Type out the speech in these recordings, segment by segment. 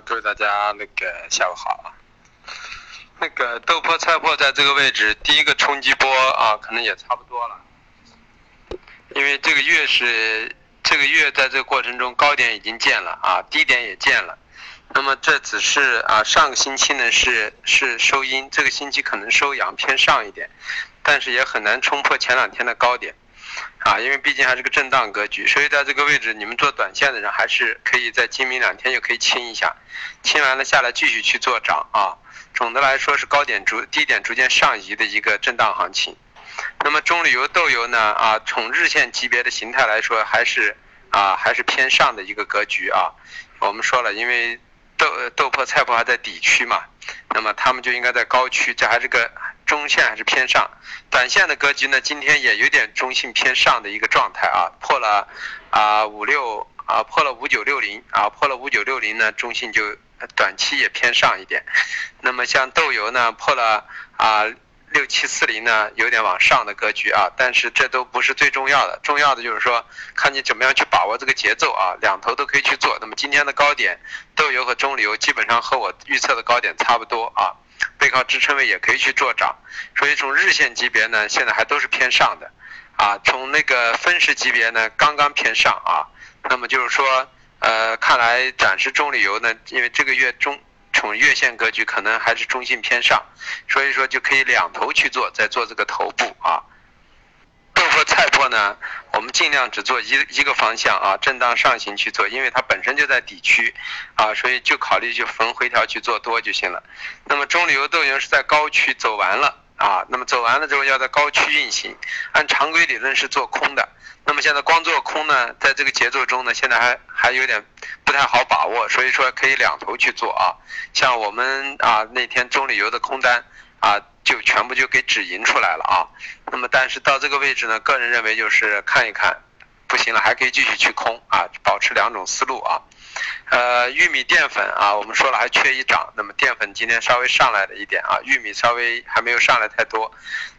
各位大家那个下午好啊。那个豆粕菜粕在这个位置，第一个冲击波啊，可能也差不多了。因为这个月是这个月在这个过程中高点已经见了啊，低点也见了。那么这只是啊，上个星期呢是是收阴，这个星期可能收阳偏上一点，但是也很难冲破前两天的高点。啊，因为毕竟还是个震荡格局，所以在这个位置，你们做短线的人还是可以在今明两天就可以清一下，清完了下来继续去做涨啊。总的来说是高点逐低点逐渐上移的一个震荡行情。那么中铝油豆油呢啊，从日线级别的形态来说，还是啊还是偏上的一个格局啊。我们说了，因为豆豆粕菜粕还在底区嘛，那么他们就应该在高区，这还是个。中线还是偏上，短线的格局呢？今天也有点中性偏上的一个状态啊，破了啊五六啊破了五九六零啊破了五九六零呢，中性就短期也偏上一点。那么像豆油呢，破了啊六七四零呢，有点往上的格局啊，但是这都不是最重要的，重要的就是说看你怎么样去把握这个节奏啊，两头都可以去做。那么今天的高点，豆油和中油基本上和我预测的高点差不多啊。背靠支撑位也可以去做涨，所以从日线级别呢，现在还都是偏上的，啊，从那个分时级别呢，刚刚偏上啊，那么就是说，呃，看来暂时中旅游呢，因为这个月中从月线格局可能还是中性偏上，所以说就可以两头去做，再做这个头部啊。豆粕菜粕呢，我们尽量只做一一个方向啊，震荡上行去做，因为它本身就在底区啊，所以就考虑就逢回调去做多就行了。那么中旅游豆油是在高区走完了啊，那么走完了之后要在高区运行，按常规理论是做空的。那么现在光做空呢，在这个节奏中呢，现在还还有点不太好把握，所以说可以两头去做啊。像我们啊那天中旅游的空单啊。就全部就给止盈出来了啊，那么但是到这个位置呢，个人认为就是看一看，不行了还可以继续去空啊，保持两种思路啊。呃，玉米淀粉啊，我们说了还缺一涨，那么淀粉今天稍微上来了一点啊，玉米稍微还没有上来太多。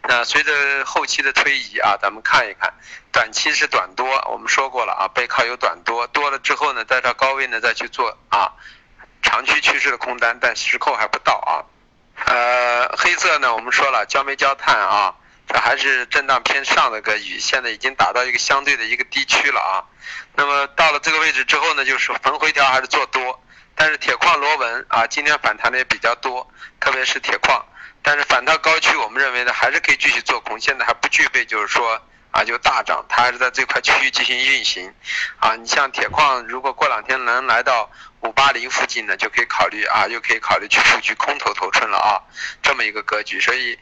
那随着后期的推移啊，咱们看一看，短期是短多，我们说过了啊，背靠有短多，多了之后呢，在这高位呢再去做啊，长期趋势的空单，但时扣还不到啊。呃，黑色呢，我们说了焦煤焦炭啊，这还是震荡偏上的格局，现在已经达到一个相对的一个低区了啊。那么到了这个位置之后呢，就是逢回调还是做多，但是铁矿螺纹啊，今天反弹的也比较多，特别是铁矿，但是反弹高区，我们认为呢还是可以继续做空，现在还不具备就是说啊就大涨，它还是在这块区域进行运行啊。你像铁矿，如果过两天能来到。五八零附近呢，就可以考虑啊，又可以考虑去布局空头头寸了啊，这么一个格局。所以，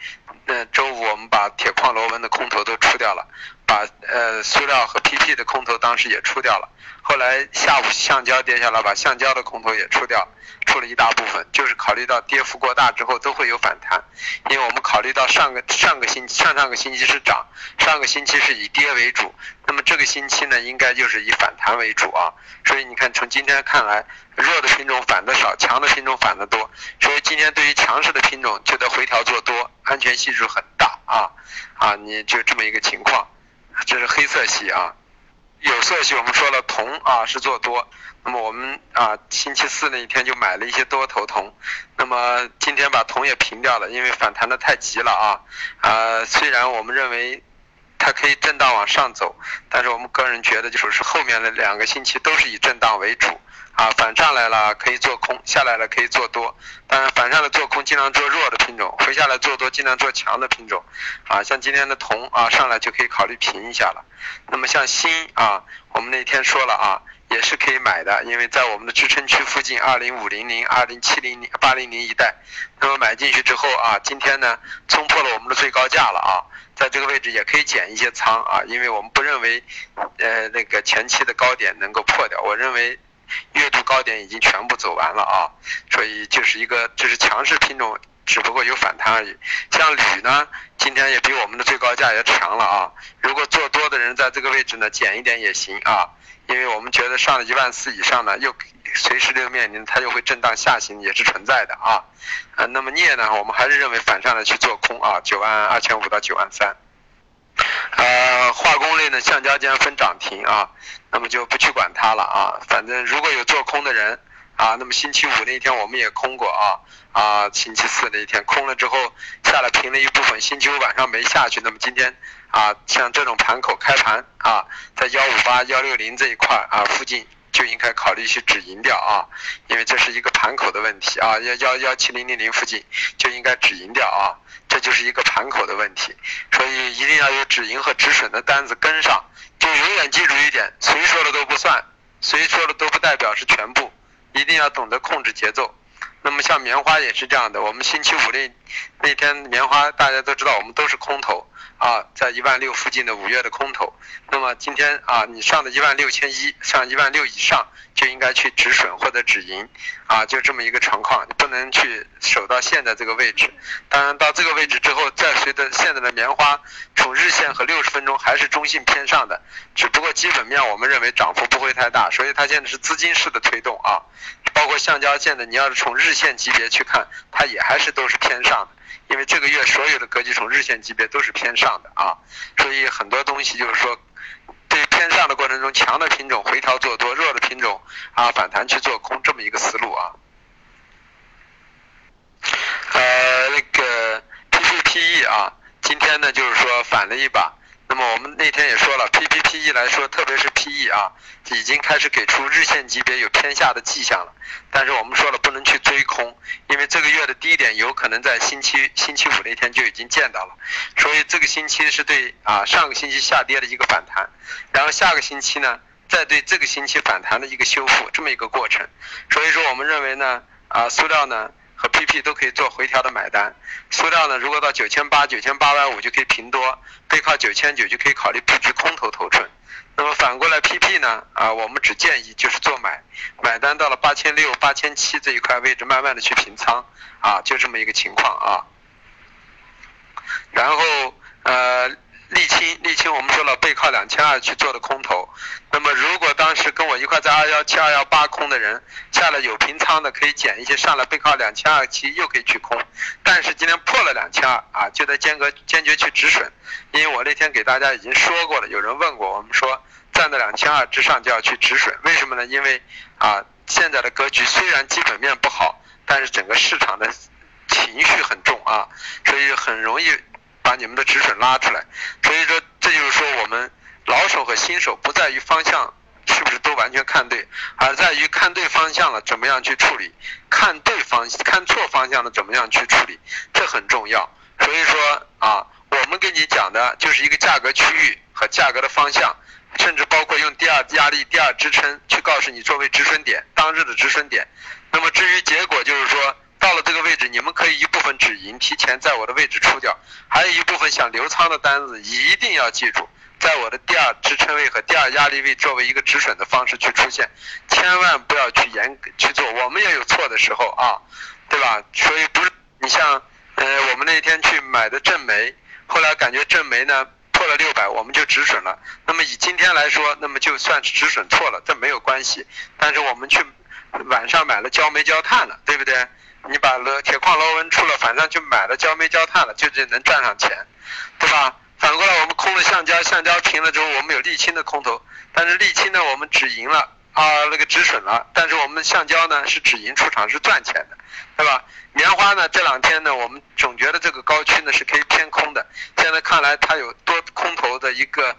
那周五我们把铁矿螺纹的空头都出掉了，把呃塑料和 PP 的空头当时也出掉了。后来下午橡胶跌下来，把橡胶的空头也出掉，出了一大部分，就是考虑到跌幅过大之后都会有反弹。因为我们考虑到上个上个星期上上个星期是涨，上个星期是以跌为主，那么这个星期呢，应该就是以反弹为主啊。所以你看，从今天看来。弱的品种反的少，强的品种反的多，所以今天对于强势的品种就得回调做多，安全系数很大啊啊！你就这么一个情况，这是黑色系啊，有色系我们说了铜啊是做多，那么我们啊星期四那一天就买了一些多头铜，那么今天把铜也平掉了，因为反弹的太急了啊啊！虽然我们认为它可以震荡往上走，但是我们个人觉得就是后面的两个星期都是以震荡为主。啊，反上来了可以做空，下来了可以做多。但是，反上来做空尽量做弱的品种，回下来做多尽量做强的品种。啊，像今天的铜啊，上来就可以考虑平一下了。那么像锌啊，我们那天说了啊，也是可以买的，因为在我们的支撑区附近，二零五零零、二零七零零、八零零一带。那么买进去之后啊，今天呢冲破了我们的最高价了啊，在这个位置也可以减一些仓啊，因为我们不认为呃那个前期的高点能够破掉，我认为。月度高点已经全部走完了啊，所以就是一个这是强势品种，只不过有反弹而已。像铝呢，今天也比我们的最高价也强了啊。如果做多的人在这个位置呢，减一点也行啊，因为我们觉得上了一万四以上呢，又随时这个面临它又会震荡下行，也是存在的啊。呃，那么镍呢，我们还是认为反上来去做空啊，九万二千五到九万三。呃，化工类呢，橡胶将分涨停啊。那么就不去管它了啊，反正如果有做空的人啊，那么星期五那一天我们也空过啊啊，星期四那一天空了之后下来平了一部分，星期五晚上没下去，那么今天啊像这种盘口开盘啊，在幺五八幺六零这一块啊附近就应该考虑去止盈掉啊，因为这是一个盘口的问题啊，幺幺幺七零零零附近就应该止盈掉啊，这就是一个盘口的问题，所以一定要有止盈和止损的单子跟上，就永远记住一点，谁说的都不算，谁说的都不代表是全部。一定要懂得控制节奏。那么像棉花也是这样的，我们星期五那那天棉花大家都知道，我们都是空头啊，在一万六附近的五月的空头。那么今天啊，你上的一万六千一，上一万六以上就应该去止损或者止盈啊，就这么一个情况，你不能去守到现在这个位置。当然到这个位置之后，再随着现在的棉花从日线和六十分钟还是中性偏上的，只不过基本面我们认为涨幅不会太大，所以它现在是资金式的推动啊。包括橡胶线的，你要是从日线级别去看，它也还是都是偏上的，因为这个月所有的格局从日线级别都是偏上的啊，所以很多东西就是说，对偏上的过程中，强的品种回调做多，弱的品种啊反弹去做空，这么一个思路啊。呃，那个 P C P E 啊，今天呢就是说反了一把。那么我们那天也说了，P P P E 来说，特别是 P E 啊，已经开始给出日线级别有偏下的迹象了。但是我们说了，不能去追空，因为这个月的低点有可能在星期星期五那天就已经见到了。所以这个星期是对啊上个星期下跌的一个反弹，然后下个星期呢，再对这个星期反弹的一个修复，这么一个过程。所以说我们认为呢，啊塑料呢。和 PP 都可以做回调的买单，塑料呢，如果到九千八、九千八百五就可以平多，背靠九千九就可以考虑布局空头头寸。那么反过来 PP 呢，啊，我们只建议就是做买，买单到了八千六、八千七这一块位置，慢慢的去平仓，啊，就这么一个情况啊。然后呃。沥青，沥青，我们说了背靠两千二去做的空头，那么如果当时跟我一块在二幺七二幺八空的人下了有平仓的，可以减一些上来背靠两千二七又可以去空，但是今天破了两千二啊，就得间隔坚决去止损，因为我那天给大家已经说过了，有人问过我们说站在两千二之上就要去止损，为什么呢？因为啊现在的格局虽然基本面不好，但是整个市场的情绪很重啊，所以很容易。把你们的止损拉出来，所以说这就是说我们老手和新手不在于方向是不是都完全看对，而在于看对方向了怎么样去处理，看对方看错方向了怎么样去处理，这很重要。所以说啊，我们给你讲的就是一个价格区域和价格的方向，甚至包括用第二压力、第二支撑去告诉你作为止损点当日的止损点。那么至于结果就是说。到了这个位置，你们可以一部分止盈，提前在我的位置出掉；还有一部分想留仓的单子，一定要记住，在我的第二支撑位和第二压力位作为一个止损的方式去出现，千万不要去严去做。我们也有错的时候啊，对吧？所以不是你像呃，我们那天去买的正煤，后来感觉正煤呢破了六百，我们就止损了。那么以今天来说，那么就算是止损错了，这没有关系。但是我们去晚上买了焦煤焦炭了，对不对？你把了铁矿螺纹出了，反正就买了焦煤焦炭了，就这能赚上钱，对吧？反过来我们空了橡胶，橡胶平了之后，我们有沥青的空头，但是沥青呢，我们止盈了啊，那个止损了，但是我们橡胶呢是止盈出场是赚钱的，对吧？棉花呢这两天呢，我们总觉得这个高区呢是可以偏空的，现在看来它有多空头的一个。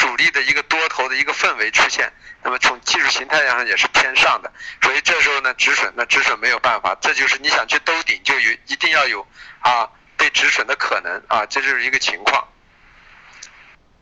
主力的一个多头的一个氛围出现，那么从技术形态上也是偏上的，所以这时候呢止损，那止损没有办法，这就是你想去兜顶就有一定要有啊被止损的可能啊，这就是一个情况。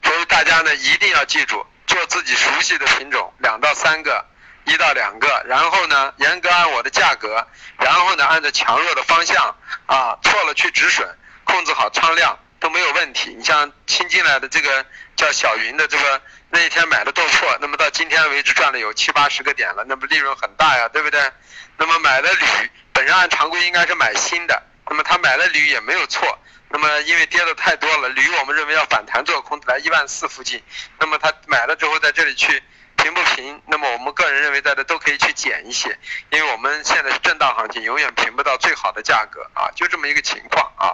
所以大家呢一定要记住，做自己熟悉的品种，两到三个，一到两个，然后呢严格按我的价格，然后呢按照强弱的方向啊错了去止损，控制好仓量。都没有问题。你像新进来的这个叫小云的这个那一天买的豆粕，那么到今天为止赚了有七八十个点了，那么利润很大呀，对不对？那么买了铝，本身按常规应该是买新的，那么他买了铝也没有错。那么因为跌的太多了，铝我们认为要反弹做空来一万四附近，那么他买了之后在这里去平不平？那么我们个人认为在这都可以去减一些，因为我们现在是震荡行情，永远平不到最好的价格啊，就这么一个情况啊。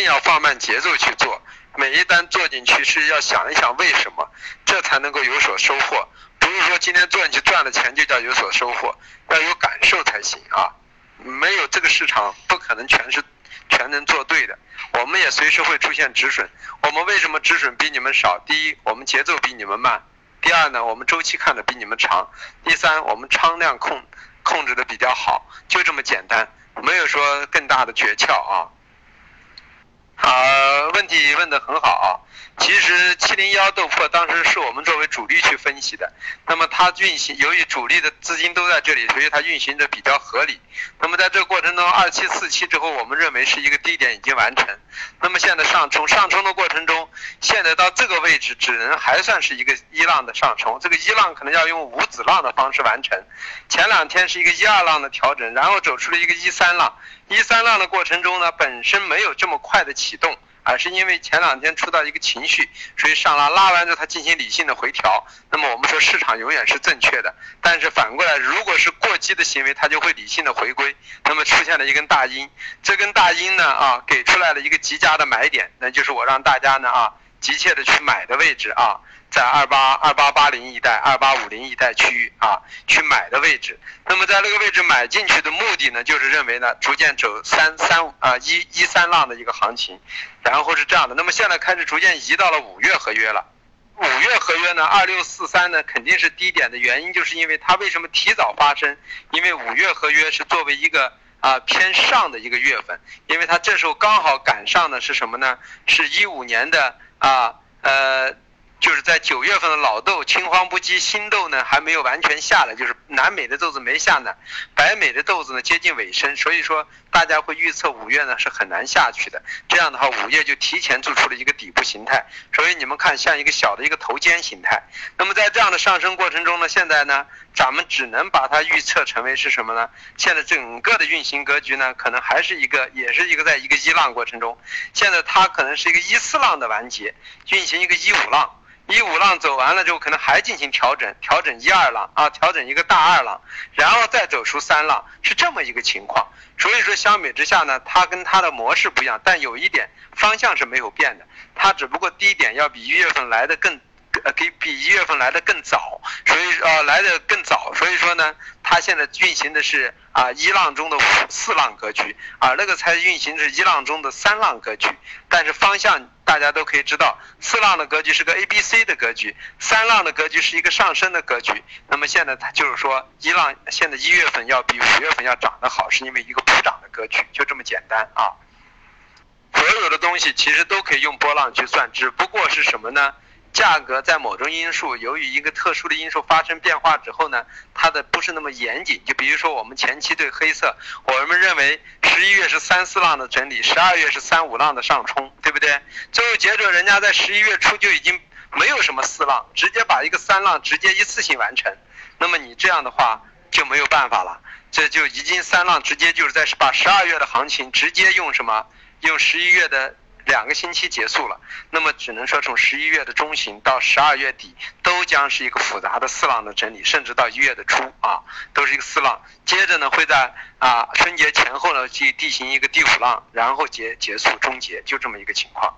一定要放慢节奏去做，每一单做进去是要想一想为什么，这才能够有所收获。不是说今天做进去赚了钱就叫有所收获，要有感受才行啊。没有这个市场，不可能全是全能做对的。我们也随时会出现止损。我们为什么止损比你们少？第一，我们节奏比你们慢；第二呢，我们周期看的比你们长；第三，我们仓量控控制的比较好。就这么简单，没有说更大的诀窍啊。好，问题问得很好。其实七零幺豆粕当时是我们作为主力去分析的，那么它运行，由于主力的资金都在这里，所以它运行的比较合理。那么在这个过程中，二期四期之后，我们认为是一个低点已经完成。那么现在上冲，上冲的过程中，现在到这个位置只能还算是一个一浪的上冲，这个一浪可能要用五子浪的方式完成。前两天是一个一二浪的调整，然后走出了一个一三浪。一三浪的过程中呢，本身没有这么快的启动。而是因为前两天出到一个情绪，所以上拉拉完之后，它进行理性的回调。那么我们说市场永远是正确的，但是反过来，如果是过激的行为，它就会理性的回归。那么出现了一根大阴，这根大阴呢啊，给出来了一个极佳的买点，那就是我让大家呢啊急切的去买的位置啊。在二八二八八零一带、二八五零一带区域啊，去买的位置。那么在那个位置买进去的目的呢，就是认为呢，逐渐走三三啊一一三浪的一个行情，然后是这样的。那么现在开始逐渐移到了五月合约了。五月合约呢，二六四三呢，肯定是低点的原因，就是因为它为什么提早发生？因为五月合约是作为一个啊偏上的一个月份，因为它这时候刚好赶上的是什么呢？是一五年的啊呃。就是在九月份的老豆青黄不接，新豆呢还没有完全下来，就是南美的豆子没下呢，北美的豆子呢接近尾声，所以说大家会预测五月呢是很难下去的。这样的话，五月就提前做出了一个底部形态，所以你们看像一个小的一个头肩形态。那么在这样的上升过程中呢，现在呢，咱们只能把它预测成为是什么呢？现在整个的运行格局呢，可能还是一个，也是一个在一个一浪过程中，现在它可能是一个一四浪的完结，运行一个一五浪。一五浪走完了之后，可能还进行调整，调整一二浪啊，调整一个大二浪，然后再走出三浪，是这么一个情况。所以说相比之下呢，它跟它的模式不一样，但有一点方向是没有变的，它只不过低点要比一月份来的更。呃，给比一月份来的更早，所以呃来的更早，所以说呢，它现在运行的是啊一浪中的四浪格局，而那个才运行是一浪中的三浪格局。但是方向大家都可以知道，四浪的格局是个 A B C 的格局，三浪的格局是一个上升的格局。那么现在它就是说一浪现在一月份要比五月份要涨得好，是因为一个普涨的格局，就这么简单啊。所有的东西其实都可以用波浪去算，只不过是什么呢？价格在某种因素，由于一个特殊的因素发生变化之后呢，它的不是那么严谨。就比如说我们前期对黑色，我们认为十一月是三四浪的整理，十二月是三五浪的上冲，对不对？最后结果人家在十一月初就已经没有什么四浪，直接把一个三浪直接一次性完成。那么你这样的话就没有办法了，这就已经三浪直接就是在把十二月的行情直接用什么？用十一月的。两个星期结束了，那么只能说从十一月的中旬到十二月底都将是一个复杂的四浪的整理，甚至到一月的初啊，都是一个四浪。接着呢，会在啊春节前后呢去进行一个第五浪，然后结结束终结，就这么一个情况。